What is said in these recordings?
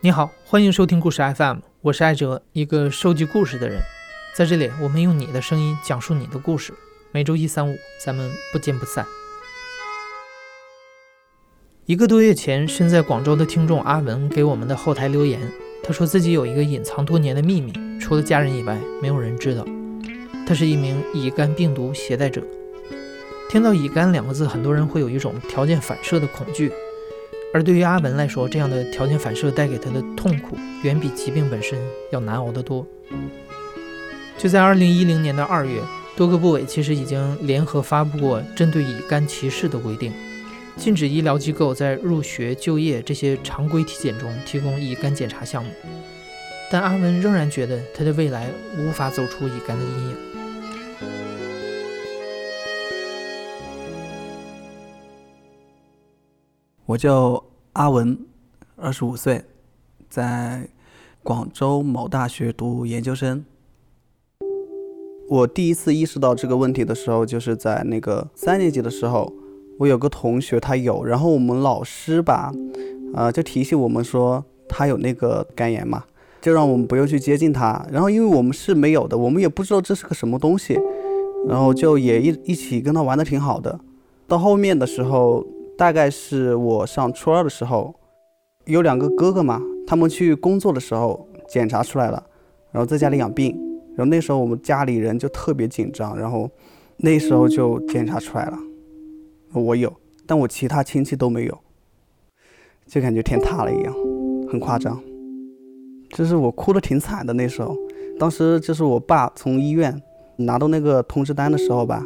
你好，欢迎收听故事 FM，我是艾哲，一个收集故事的人。在这里，我们用你的声音讲述你的故事。每周一、三、五，咱们不见不散。一个多月前，身在广州的听众阿文给我们的后台留言，他说自己有一个隐藏多年的秘密，除了家人以外，没有人知道。他是一名乙肝病毒携带者。听到乙肝两个字，很多人会有一种条件反射的恐惧。而对于阿文来说，这样的条件反射带给他的痛苦，远比疾病本身要难熬得多。就在二零一零年的二月，多个部委其实已经联合发布过针对乙肝歧视的规定，禁止医疗机构在入学、就业这些常规体检中提供乙肝检查项目。但阿文仍然觉得他的未来无法走出乙肝的阴影。我叫阿文，二十五岁，在广州某大学读研究生。我第一次意识到这个问题的时候，就是在那个三年级的时候，我有个同学他有，然后我们老师吧，呃，就提醒我们说他有那个肝炎嘛，就让我们不用去接近他。然后因为我们是没有的，我们也不知道这是个什么东西，然后就也一一起跟他玩的挺好的。到后面的时候。大概是我上初二的时候，有两个哥哥嘛，他们去工作的时候检查出来了，然后在家里养病，然后那时候我们家里人就特别紧张，然后那时候就检查出来了，我有，但我其他亲戚都没有，就感觉天塌了一样，很夸张，就是我哭的挺惨的那时候，当时就是我爸从医院拿到那个通知单的时候吧，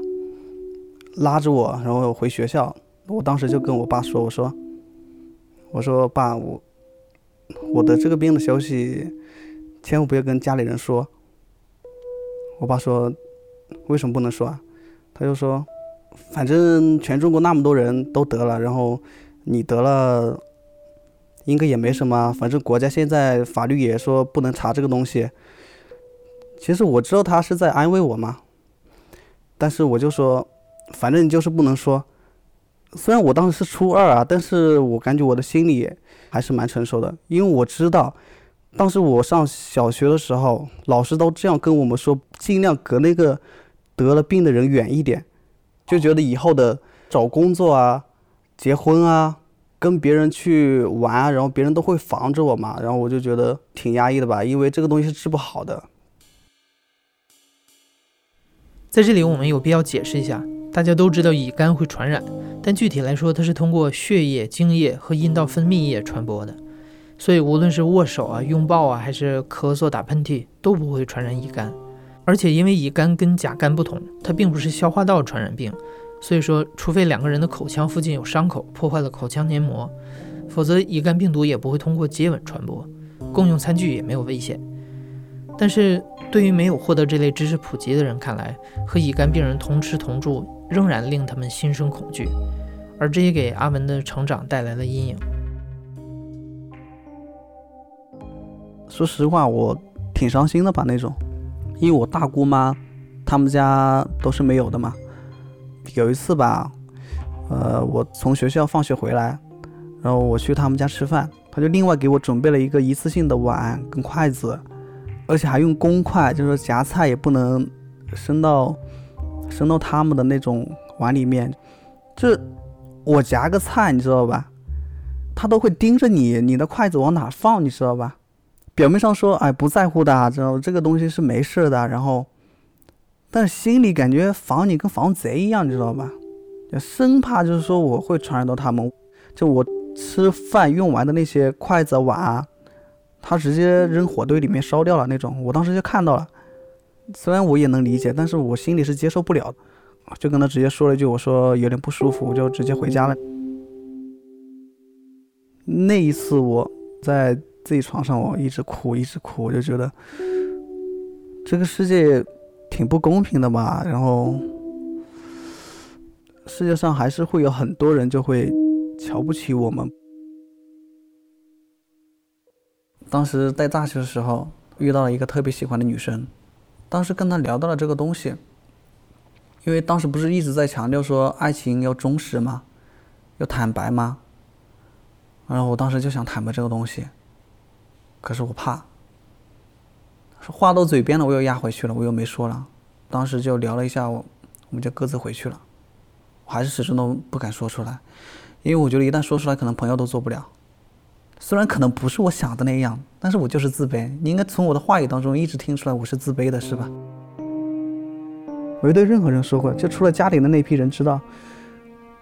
拉着我，然后回学校。我当时就跟我爸说：“我说，我说爸，我我得这个病的消息，千万不要跟家里人说。”我爸说：“为什么不能说啊？”他就说：“反正全中国那么多人都得了，然后你得了，应该也没什么。反正国家现在法律也说不能查这个东西。”其实我知道他是在安慰我嘛，但是我就说：“反正你就是不能说。”虽然我当时是初二啊，但是我感觉我的心里还是蛮成熟的，因为我知道，当时我上小学的时候，老师都这样跟我们说，尽量隔那个得了病的人远一点，就觉得以后的找工作啊、结婚啊、跟别人去玩啊，然后别人都会防着我嘛，然后我就觉得挺压抑的吧，因为这个东西是治不好的。在这里，我们有必要解释一下。大家都知道乙肝会传染，但具体来说，它是通过血液、精液和阴道分泌液传播的。所以，无论是握手啊、拥抱啊，还是咳嗽、打喷嚏，都不会传染乙肝。而且，因为乙肝跟甲肝不同，它并不是消化道传染病，所以说，除非两个人的口腔附近有伤口，破坏了口腔黏膜，否则乙肝病毒也不会通过接吻传播。共用餐具也没有危险。但是对于没有获得这类知识普及的人看来，和乙肝病人同吃同住。仍然令他们心生恐惧，而这也给阿文的成长带来了阴影。说实话，我挺伤心的吧那种，因为我大姑妈他们家都是没有的嘛。有一次吧，呃，我从学校放学回来，然后我去他们家吃饭，他就另外给我准备了一个一次性的碗跟筷子，而且还用公筷，就是夹菜也不能伸到。伸到他们的那种碗里面，就我夹个菜，你知道吧？他都会盯着你，你的筷子往哪放，你知道吧？表面上说，哎，不在乎的，知道这个东西是没事的。然后，但是心里感觉防你跟防贼一样，你知道吧？生怕就是说我会传染到他们。就我吃饭用完的那些筷子碗啊，他直接扔火堆里面烧掉了那种。我当时就看到了。虽然我也能理解，但是我心里是接受不了，就跟他直接说了一句：“我说有点不舒服，我就直接回家了。”那一次我在自己床上，我一直哭，一直哭，我就觉得这个世界挺不公平的吧。然后世界上还是会有很多人就会瞧不起我们。当时在大学的时候遇到了一个特别喜欢的女生。当时跟她聊到了这个东西，因为当时不是一直在强调说爱情要忠实吗？要坦白吗？然后我当时就想坦白这个东西，可是我怕，话到嘴边了，我又压回去了，我又没说了。当时就聊了一下，我我们就各自回去了。我还是始终都不敢说出来，因为我觉得一旦说出来，可能朋友都做不了。虽然可能不是我想的那样，但是我就是自卑。你应该从我的话语当中一直听出来我是自卑的，是吧？没对任何人说过，就除了家里的那批人知道。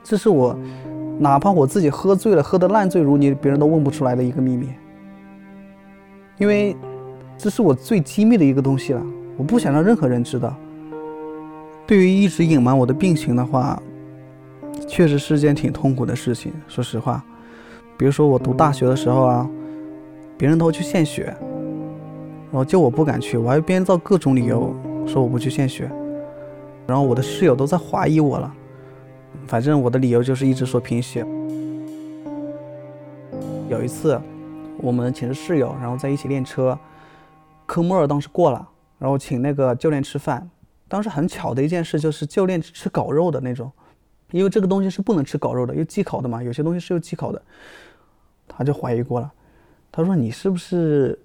这是我，哪怕我自己喝醉了，喝得烂醉如泥，别人都问不出来的一个秘密。因为这是我最机密的一个东西了，我不想让任何人知道。对于一直隐瞒我的病情的话，确实是件挺痛苦的事情。说实话，比如说我读大学的时候啊，别人都去献血，然后就我不敢去，我还编造各种理由说我不去献血。然后我的室友都在怀疑我了，反正我的理由就是一直说贫血。有一次，我们寝室室友，然后在一起练车，科目二当时过了，然后请那个教练吃饭。当时很巧的一件事就是教练吃狗肉的那种，因为这个东西是不能吃狗肉的，又忌口的嘛，有些东西是有忌口的。他就怀疑过了，他说你是不是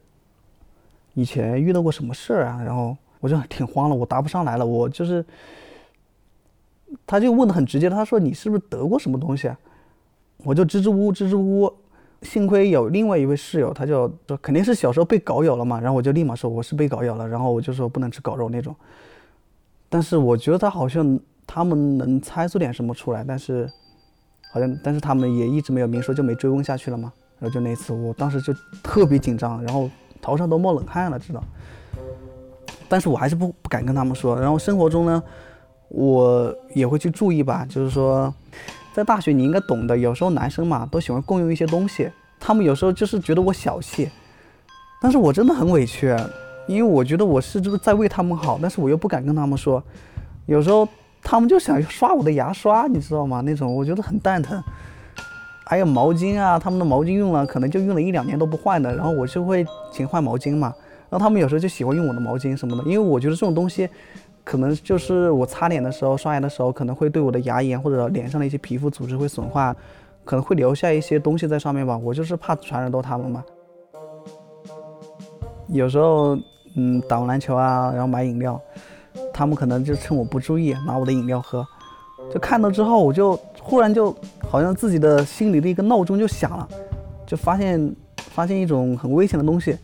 以前遇到过什么事儿啊？然后。我就挺慌了，我答不上来了。我就是，他就问的很直接，他说你是不是得过什么东西啊？我就支支吾吾，支支吾吾。幸亏有另外一位室友，他就说肯定是小时候被狗咬了嘛。然后我就立马说我是被狗咬了，然后我就说不能吃狗肉那种。但是我觉得他好像他们能猜出点什么出来，但是好像但是他们也一直没有明说，就没追问下去了嘛。然后就那次，我当时就特别紧张，然后头上都冒冷汗了，知道。但是我还是不不敢跟他们说。然后生活中呢，我也会去注意吧。就是说，在大学你应该懂得，有时候男生嘛都喜欢共用一些东西。他们有时候就是觉得我小气，但是我真的很委屈，因为我觉得我是就是在为他们好，但是我又不敢跟他们说。有时候他们就想刷我的牙刷，你知道吗？那种我觉得很蛋疼。还有毛巾啊，他们的毛巾用了可能就用了一两年都不换的，然后我就会勤换毛巾嘛。然后他们有时候就喜欢用我的毛巾什么的，因为我觉得这种东西，可能就是我擦脸的时候、刷牙的时候，可能会对我的牙龈或者脸上的一些皮肤组织会损坏，可能会留下一些东西在上面吧。我就是怕传染到他们嘛。有时候，嗯，打完篮球啊，然后买饮料，他们可能就趁我不注意拿我的饮料喝，就看到之后，我就忽然就好像自己的心里的一个闹钟就响了，就发现发现一种很危险的东西。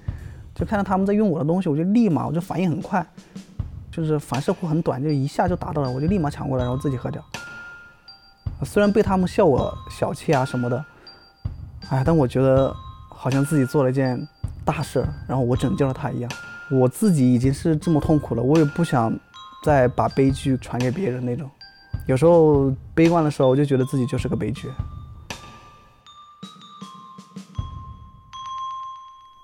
就看到他们在用我的东西，我就立马，我就反应很快，就是反射弧很短，就一下就达到了，我就立马抢过来，然后自己喝掉。虽然被他们笑我小气啊什么的，哎，但我觉得好像自己做了一件大事，然后我拯救了他一样。我自己已经是这么痛苦了，我也不想再把悲剧传给别人那种。有时候悲观的时候，我就觉得自己就是个悲剧。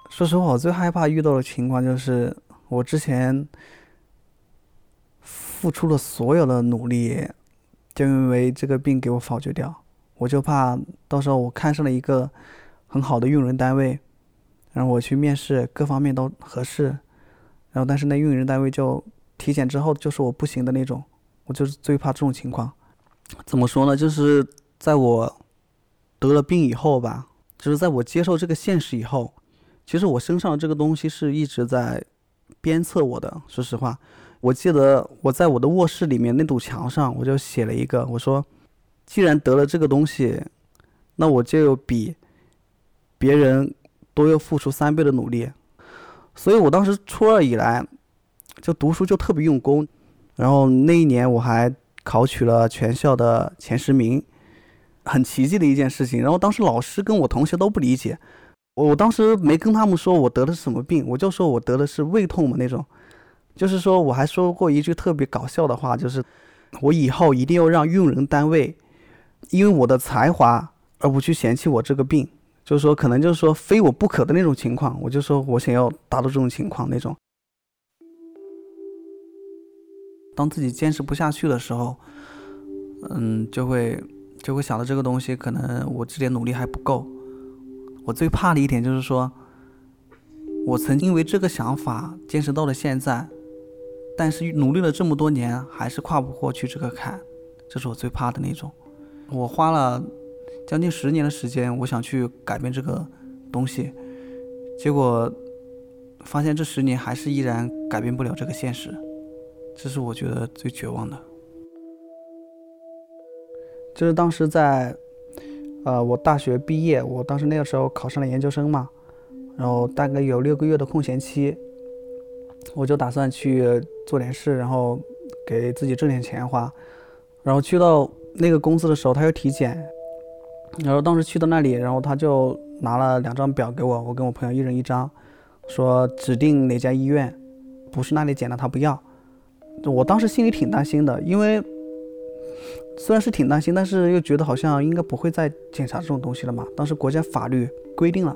说实话，我最害怕遇到的情况就是，我之前付出了所有的努力，就因为这个病给我否决掉。我就怕到时候我看上了一个很好的用人单位，然后我去面试，各方面都合适，然后但是那用人单位就体检之后就是我不行的那种。我就是最怕这种情况。怎么说呢？就是在我得了病以后吧，就是在我接受这个现实以后。其实我身上这个东西是一直在鞭策我的。说实话，我记得我在我的卧室里面那堵墙上，我就写了一个，我说，既然得了这个东西，那我就比别人多要付出三倍的努力。所以我当时初二以来就读书就特别用功，然后那一年我还考取了全校的前十名，很奇迹的一件事情。然后当时老师跟我同学都不理解。我当时没跟他们说我得的是什么病，我就说我得的是胃痛嘛那种，就是说我还说过一句特别搞笑的话，就是我以后一定要让用人单位因为我的才华而不去嫌弃我这个病，就是说可能就是说非我不可的那种情况，我就说我想要达到这种情况那种。当自己坚持不下去的时候，嗯，就会就会想到这个东西，可能我这点努力还不够。我最怕的一点就是说，我曾经为这个想法坚持到了现在，但是努力了这么多年还是跨不过去这个坎，这是我最怕的那种。我花了将近十年的时间，我想去改变这个东西，结果发现这十年还是依然改变不了这个现实，这是我觉得最绝望的。就是当时在，呃，我大学毕业，我当时那个时候考上了研究生嘛，然后大概有六个月的空闲期，我就打算去做点事，然后给自己挣点钱花。然后去到那个公司的时候，他要体检，然后当时去到那里，然后他就拿了两张表给我，我跟我朋友一人一张。说指定哪家医院，不是那里检的他不要。我当时心里挺担心的，因为虽然是挺担心，但是又觉得好像应该不会再检查这种东西了嘛。当时国家法律规定了，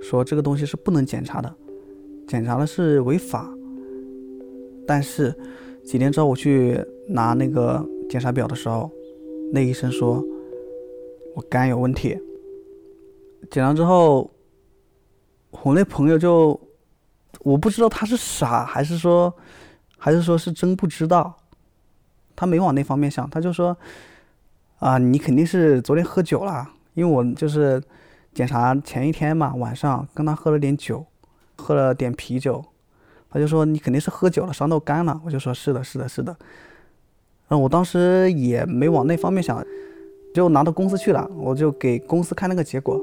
说这个东西是不能检查的，检查了是违法。但是几天之后我去拿那个检查表的时候，那医生说我肝有问题。检查之后。我那朋友就，我不知道他是傻还是说，还是说是真不知道，他没往那方面想，他就说，啊，你肯定是昨天喝酒了，因为我就是检查前一天嘛，晚上跟他喝了点酒，喝了点啤酒，他就说你肯定是喝酒了，伤到肝了，我就说是的，是的，是的，嗯，我当时也没往那方面想，就拿到公司去了，我就给公司看那个结果，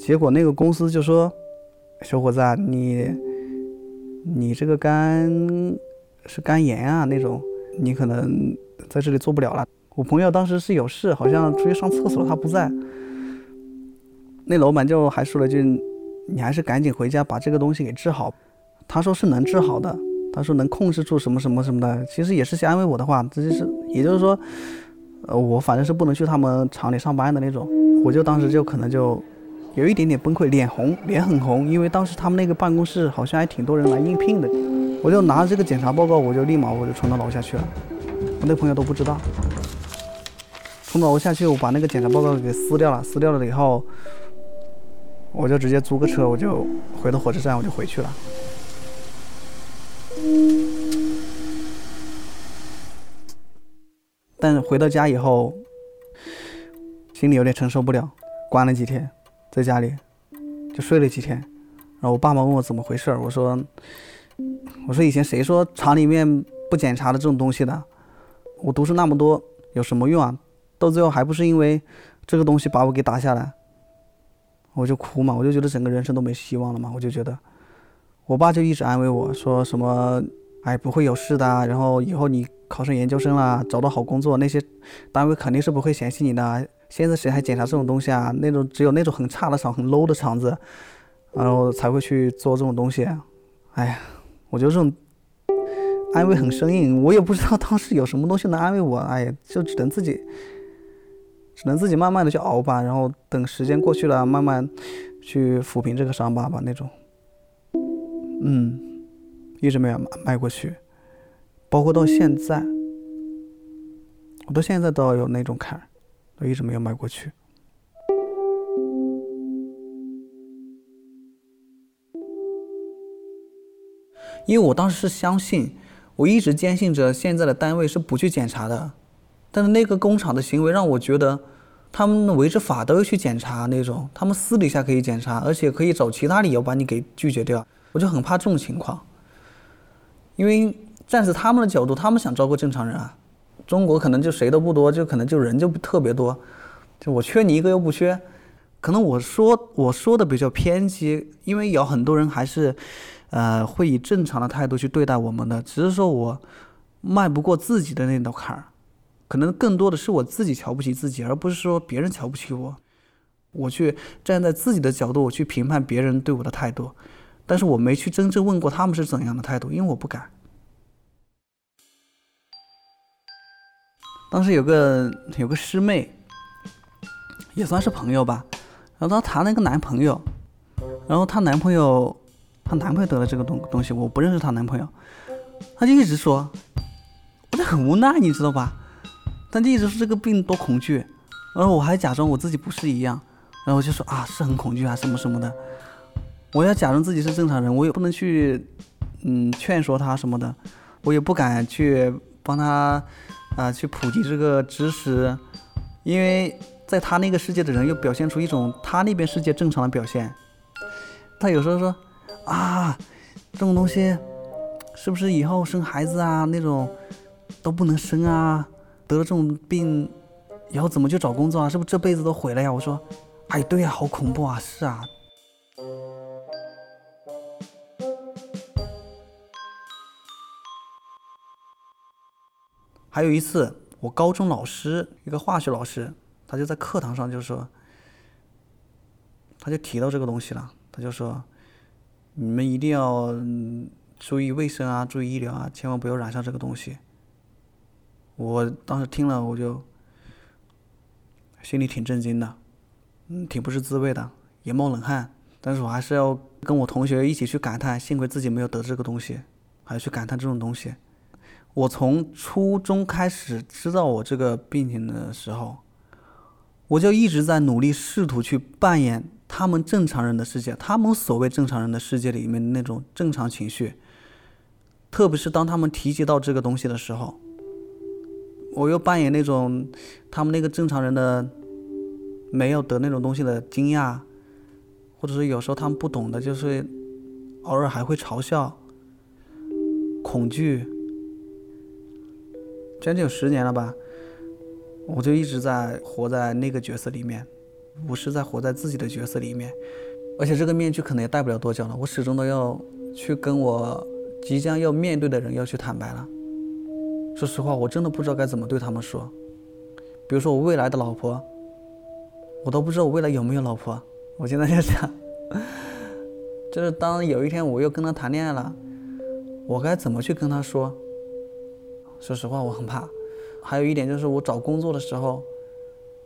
结果那个公司就说。小伙子啊，你你这个肝是肝炎啊那种，你可能在这里做不了了。我朋友当时是有事，好像出去上厕所，他不在。那老板就还说了句：“你还是赶紧回家把这个东西给治好。”他说是能治好的，他说能控制住什么什么什么的。其实也是些安慰我的话，这就是，也就是说，呃，我反正是不能去他们厂里上班的那种。我就当时就可能就。有一点点崩溃，脸红，脸很红，因为当时他们那个办公室好像还挺多人来应聘的。我就拿着这个检查报告，我就立马我就冲到楼下去了。我那朋友都不知道，冲到楼下去，我把那个检查报告给撕掉了，撕掉了以后，我就直接租个车，我就回到火车站，我就回去了。但回到家以后，心里有点承受不了，关了几天。在家里就睡了几天，然后我爸妈问我怎么回事，我说，我说以前谁说厂里面不检查的这种东西的？我读书那么多有什么用啊？到最后还不是因为这个东西把我给打下来，我就哭嘛，我就觉得整个人生都没希望了嘛，我就觉得，我爸就一直安慰我说什么，哎不会有事的，然后以后你考上研究生了，找到好工作，那些单位肯定是不会嫌弃你的。现在谁还检查这种东西啊？那种只有那种很差的厂、很 low 的厂子，然后才会去做这种东西。哎呀，我觉得这种安慰很生硬，我也不知道当时有什么东西能安慰我。哎呀，就只能自己，只能自己慢慢的去熬吧。然后等时间过去了，慢慢去抚平这个伤疤吧。那种，嗯，一直没有迈过去，包括到现在，我到现在都有那种坎。我一直没有迈过去，因为我当时是相信，我一直坚信着现在的单位是不去检查的，但是那个工厂的行为让我觉得，他们围着法都要去检查那种，他们私底下可以检查，而且可以找其他理由把你给拒绝掉，我就很怕这种情况，因为站在他们的角度，他们想招个正常人啊。中国可能就谁都不多，就可能就人就特别多，就我缺你一个又不缺，可能我说我说的比较偏激，因为有很多人还是，呃，会以正常的态度去对待我们的，只是说我迈不过自己的那道坎儿，可能更多的是我自己瞧不起自己，而不是说别人瞧不起我，我去站在自己的角度我去评判别人对我的态度，但是我没去真正问过他们是怎样的态度，因为我不敢。当时有个有个师妹，也算是朋友吧，然后她谈了一个男朋友，然后她男朋友，她男朋友得了这个东东西，我不认识她男朋友，她就一直说，我就很无奈，你知道吧？她就一直说这个病多恐惧，然后我还假装我自己不是一样，然后我就说啊是很恐惧啊什么什么的，我要假装自己是正常人，我也不能去嗯劝说她什么的，我也不敢去帮她。啊，去普及这个知识，因为在他那个世界的人又表现出一种他那边世界正常的表现。他有时候说：“啊，这种东西是不是以后生孩子啊那种都不能生啊？得了这种病以后怎么去找工作啊？是不是这辈子都毁了呀？我说，哎，对呀，好恐怖啊！是啊。还有一次，我高中老师一个化学老师，他就在课堂上就说，他就提到这个东西了，他就说，你们一定要注意卫生啊，注意医疗啊，千万不要染上这个东西。我当时听了，我就心里挺震惊的，嗯，挺不是滋味的，也冒冷汗。但是我还是要跟我同学一起去感叹，幸亏自己没有得这个东西，还要去感叹这种东西。我从初中开始知道我这个病情的时候，我就一直在努力试图去扮演他们正常人的世界，他们所谓正常人的世界里面那种正常情绪。特别是当他们提及到这个东西的时候，我又扮演那种他们那个正常人的没有得那种东西的惊讶，或者是有时候他们不懂的，就是偶尔还会嘲笑、恐惧。将近有十年了吧，我就一直在活在那个角色里面，不是在活在自己的角色里面，而且这个面具可能也戴不了多久了，我始终都要去跟我即将要面对的人要去坦白了。说实话，我真的不知道该怎么对他们说。比如说我未来的老婆，我都不知道我未来有没有老婆。我现在就想，就是当有一天我又跟他谈恋爱了，我该怎么去跟他说？说实话，我很怕。还有一点就是，我找工作的时候，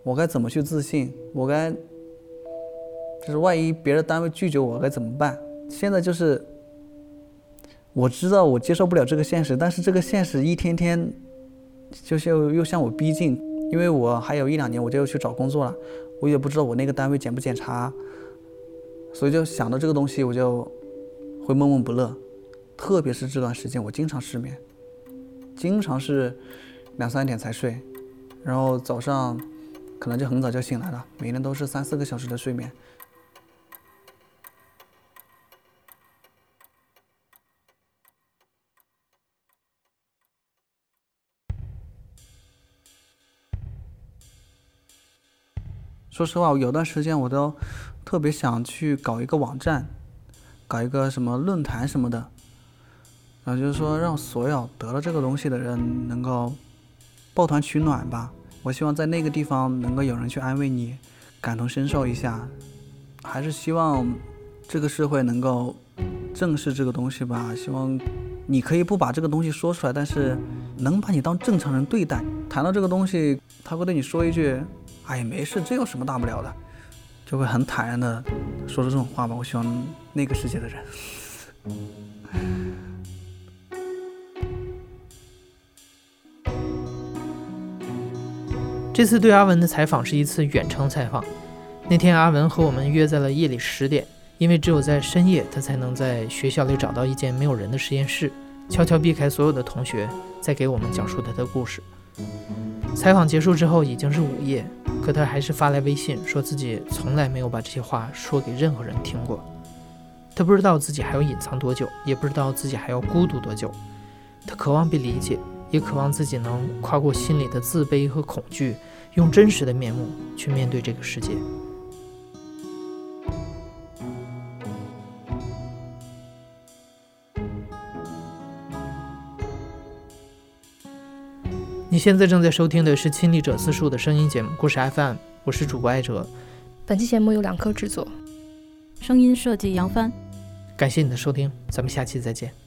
我该怎么去自信？我该，就是万一别的单位拒绝我，该怎么办？现在就是，我知道我接受不了这个现实，但是这个现实一天天，就是又向我逼近。因为我还有一两年我就要去找工作了，我也不知道我那个单位检不检查，所以就想到这个东西，我就会闷闷不乐。特别是这段时间，我经常失眠。经常是两三点才睡，然后早上可能就很早就醒来了，每天都是三四个小时的睡眠。说实话，我有段时间我都特别想去搞一个网站，搞一个什么论坛什么的。然后就是说，让所有得了这个东西的人能够抱团取暖吧。我希望在那个地方能够有人去安慰你，感同身受一下。还是希望这个社会能够正视这个东西吧。希望你可以不把这个东西说出来，但是能把你当正常人对待。谈到这个东西，他会对你说一句：“哎呀，没事，这有什么大不了的？”就会很坦然的说出这种话吧。我希望那个世界的人。这次对阿文的采访是一次远程采访。那天阿文和我们约在了夜里十点，因为只有在深夜，他才能在学校里找到一间没有人的实验室，悄悄避开所有的同学，再给我们讲述他的故事。采访结束之后已经是午夜，可他还是发来微信，说自己从来没有把这些话说给任何人听过。他不知道自己还要隐藏多久，也不知道自己还要孤独多久。他渴望被理解。也渴望自己能跨过心里的自卑和恐惧，用真实的面目去面对这个世界。你现在正在收听的是亲历者自述的声音节目《故事 FM》，我是主播艾哲。本期节目由两颗制作，声音设计杨帆。感谢你的收听，咱们下期再见。